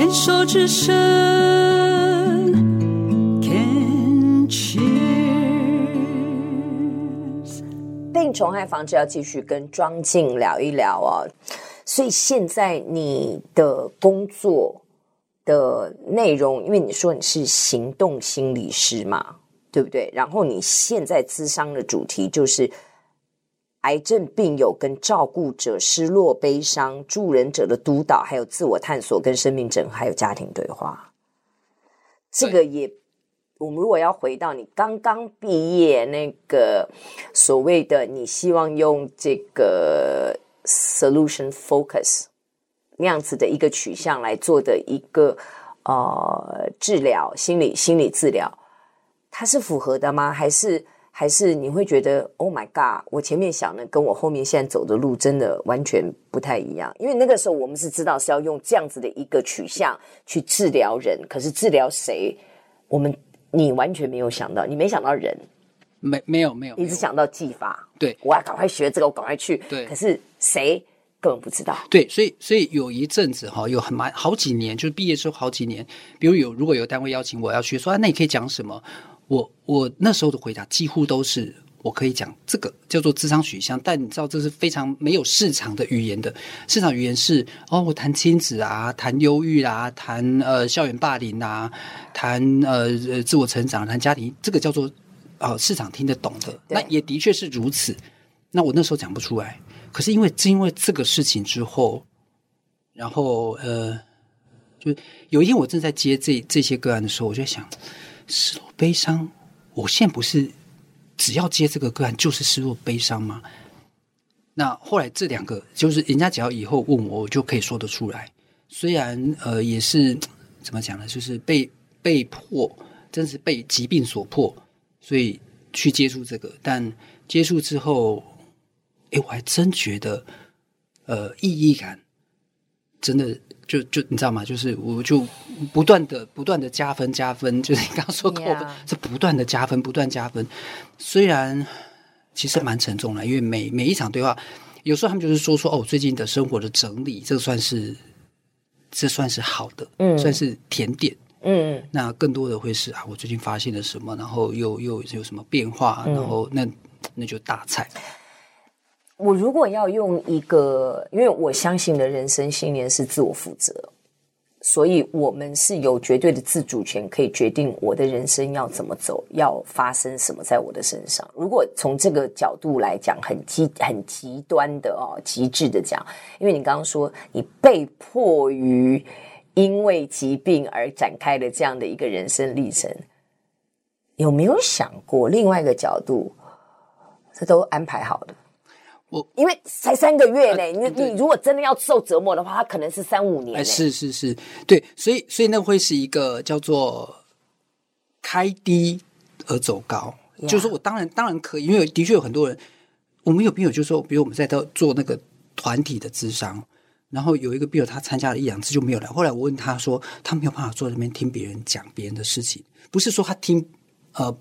牵手之声，Can cheers。病虫害防治要继续跟庄静聊一聊哦。所以现在你的工作的内容，因为你说你是行动心理师嘛，对不对？然后你现在咨商的主题就是。癌症病友跟照顾者失落、悲伤、助人者的督导，还有自我探索跟生命整合，还有家庭对话。这个也，我们如果要回到你刚刚毕业那个所谓的，你希望用这个 solution focus 那样子的一个取向来做的一个呃治疗，心理心理治疗，它是符合的吗？还是？还是你会觉得，Oh my God！我前面想的跟我后面现在走的路真的完全不太一样。因为那个时候我们是知道是要用这样子的一个取向去治疗人，可是治疗谁，我们你完全没有想到，你没想到人，没没有没有，你只想到技法。对，我要赶快学这个，我赶快去。对，可是谁根本不知道。对，所以所以有一阵子哈，有很蛮好几年，就是毕业之后好几年，比如有如果有单位邀请我要去说，啊，那你可以讲什么？我我那时候的回答几乎都是我可以讲这个叫做智商取向，但你知道这是非常没有市场的语言的。市场语言是哦，我谈亲子啊，谈忧郁啊，谈呃校园霸凌啊，谈呃自我成长，谈家庭，这个叫做呃市场听得懂的。那也的确是如此。那我那时候讲不出来，可是因为正因为这个事情之后，然后呃，就有一天我正在接这这些个案的时候，我就在想。失落、悲伤，我现在不是只要接这个个案就是失落、悲伤吗？那后来这两个就是人家只要以后问我，我就可以说得出来。虽然呃也是怎么讲呢，就是被被迫，真是被疾病所迫，所以去接触这个。但接触之后，哎，我还真觉得呃意义感真的。就就你知道吗？就是我就不断的不断的加分加分，就是你刚刚说扣分.是不断的加分，不断加分。虽然其实蛮沉重的，因为每每一场对话，有时候他们就是说说哦，最近的生活的整理，这算是这算是好的，嗯，算是甜点，嗯。那更多的会是啊，我最近发现了什么，然后又又有什么变化，然后那那就大菜。我如果要用一个，因为我相信的人生信念是自我负责，所以我们是有绝对的自主权，可以决定我的人生要怎么走，要发生什么在我的身上。如果从这个角度来讲，很极很极端的哦，极致的讲，因为你刚刚说你被迫于因为疾病而展开了这样的一个人生历程，有没有想过另外一个角度？这都安排好的。我因为才三个月呢，呃、你你如果真的要受折磨的话，它可能是三五年。是是是，对，所以所以那会是一个叫做开低而走高.就是说我当然当然可以，因为的确有很多人，我们有朋友就是说，比如我们在做那个团体的智商，然后有一个朋友他参加了一两次就没有来，后来我问他说，他没有办法坐在那边听别人讲别人的事情，不是说他听呃。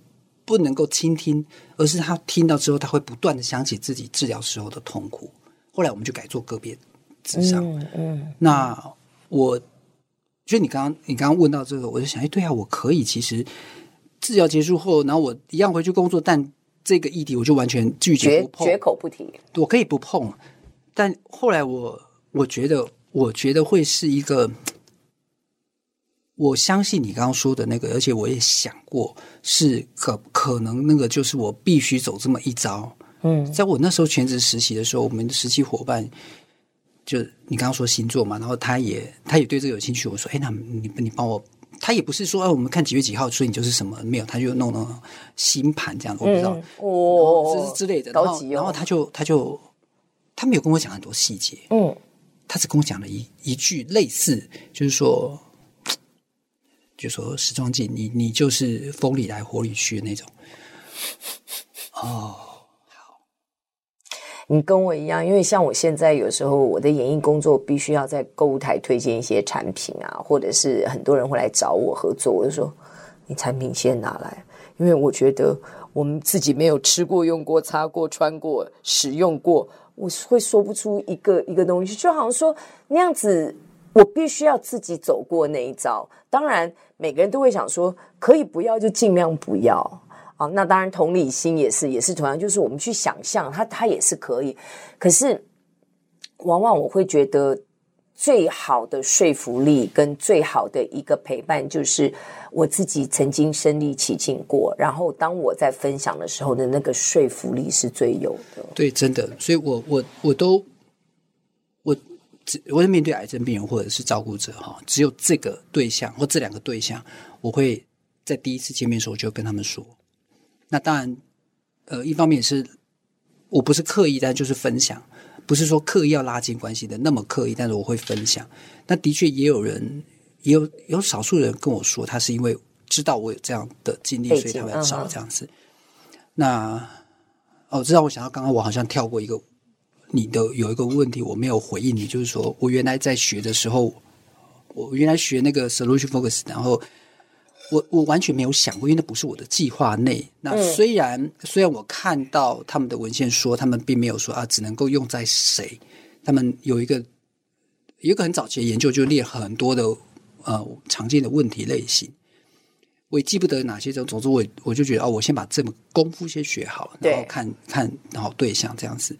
不能够倾听，而是他听到之后，他会不断的想起自己治疗时候的痛苦。后来我们就改做个别咨商。嗯，嗯，那我就你刚刚你刚刚问到这个，我就想，哎，对啊，我可以。其实治疗结束后，然后我一样回去工作，但这个议题我就完全拒绝不碰，绝口不提。我可以不碰，但后来我我觉得，我觉得会是一个。我相信你刚刚说的那个，而且我也想过，是可可能那个就是我必须走这么一招。嗯，在我那时候全职实习的时候，我们的实习伙伴就你刚刚说星座嘛，然后他也他也对这个有兴趣。我说，哎，那你你帮我，他也不是说，哎，我们看几月几号，所以你就是什么没有，他就弄那种星盘这样，我不知道哦，之之类的。然后然后他就他就他没有跟我讲很多细节，嗯，他只跟我讲了一一句类似，就是说。就说时装镜，你你就是风里来火里去的那种。哦，好，你跟我一样，因为像我现在有时候我的演艺工作必须要在购物台推荐一些产品啊，或者是很多人会来找我合作，我就说你产品先拿来，因为我觉得我们自己没有吃过、用过、擦过、穿过、使用过，我会说不出一个一个东西，就好像说那样子。我必须要自己走过那一遭。当然，每个人都会想说，可以不要就尽量不要啊。那当然，同理心也是，也是同样，就是我们去想象，它它也是可以。可是，往往我会觉得。最好的说服力跟最好的一个陪伴，就是我自己曾经身历其境过，然后当我在分享的时候的那个说服力是最有的。对，真的，所以我我我都只我是面对癌症病人或者是照顾者哈，只有这个对象或这两个对象，我会在第一次见面的时候就跟他们说。那当然，呃，一方面是我不是刻意，但就是分享。不是说刻意要拉近关系的那么刻意，但是我会分享。那的确也有人，也有有少数人跟我说，他是因为知道我有这样的经历，所以他会找这样子。嗯、那哦，知道我想到刚刚我好像跳过一个你的有一个问题我没有回应你，就是说我原来在学的时候，我原来学那个 solution focus，然后。我我完全没有想过，因为那不是我的计划内。那虽然、嗯、虽然我看到他们的文献说，他们并没有说啊，只能够用在谁。他们有一个有一个很早期的研究，就列很多的呃常见的问题类型。我也记不得哪些种，总之我我就觉得哦，我先把这门功夫先学好，然后看看然后对象这样子。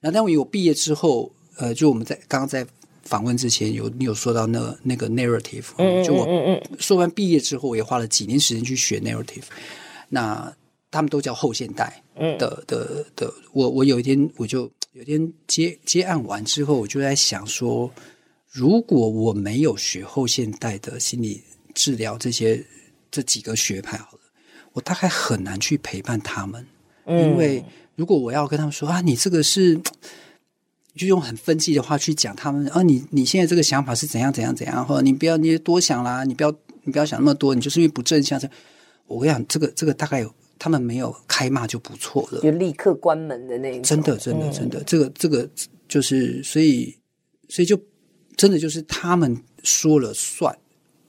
然后当我有毕业之后，呃，就我们在刚刚在。访问之前有你有说到那那个 narrative，就我说完毕业之后，我也花了几年时间去学 narrative。那他们都叫后现代的的的，的。我我有一天我就有一天接接案完之后，我就在想说，如果我没有学后现代的心理治疗这些这几个学派，好了，我大概很难去陪伴他们，因为如果我要跟他们说啊，你这个是。就用很分析的话去讲他们，啊，你你现在这个想法是怎样怎样怎样，或者你不要你多想啦，你不要你不要想那么多，你就是因为不正向。我跟你讲，这个这个大概有他们没有开骂就不错了，就立刻关门的那种。真的真的真的，这个这个就是所以所以就真的就是他们说了算，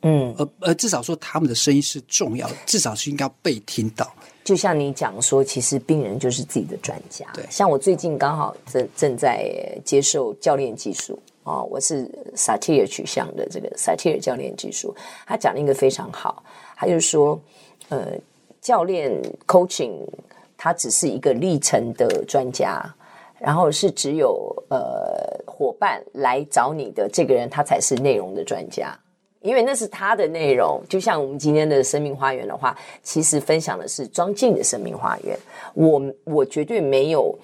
嗯，而而至少说他们的声音是重要的，至少是应该被听到。就像你讲说，其实病人就是自己的专家。对，像我最近刚好正正在接受教练技术啊、哦，我是萨提尔取向的这个萨提尔教练技术。他讲了一个非常好，他就说，呃，教练 coaching 他只是一个历程的专家，然后是只有呃伙伴来找你的这个人，他才是内容的专家。因为那是他的内容，就像我们今天的生命花园的话，其实分享的是庄静的生命花园。我我绝对没有，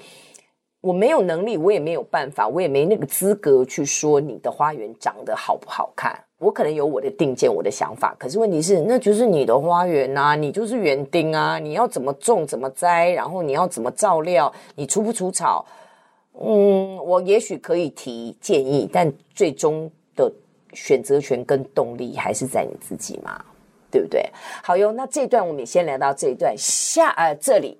我没有能力，我也没有办法，我也没那个资格去说你的花园长得好不好看。我可能有我的定见，我的想法，可是问题是，那就是你的花园啊，你就是园丁啊，你要怎么种，怎么栽，然后你要怎么照料，你除不除草？嗯，我也许可以提建议，但最终。选择权跟动力还是在你自己嘛，对不对？好哟，那这一段我们也先聊到这一段，下呃这里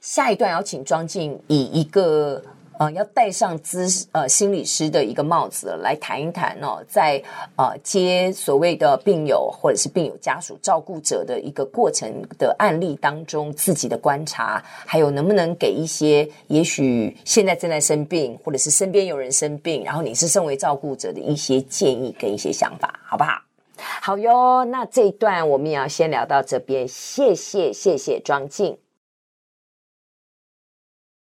下一段要请庄静以一个呃要戴上资呃心理师的一个帽子来谈一谈哦，在呃接所谓的病友或者是病友家属照顾者的一个过程的案例当中，自己的观察，还有能不能给一些也许现在正在生病或者是身边有人生病，然后你是身为照顾者的一些建议跟一些想法，好不好？好哟，那这一段我们也要先聊到这边，谢谢谢谢庄敬。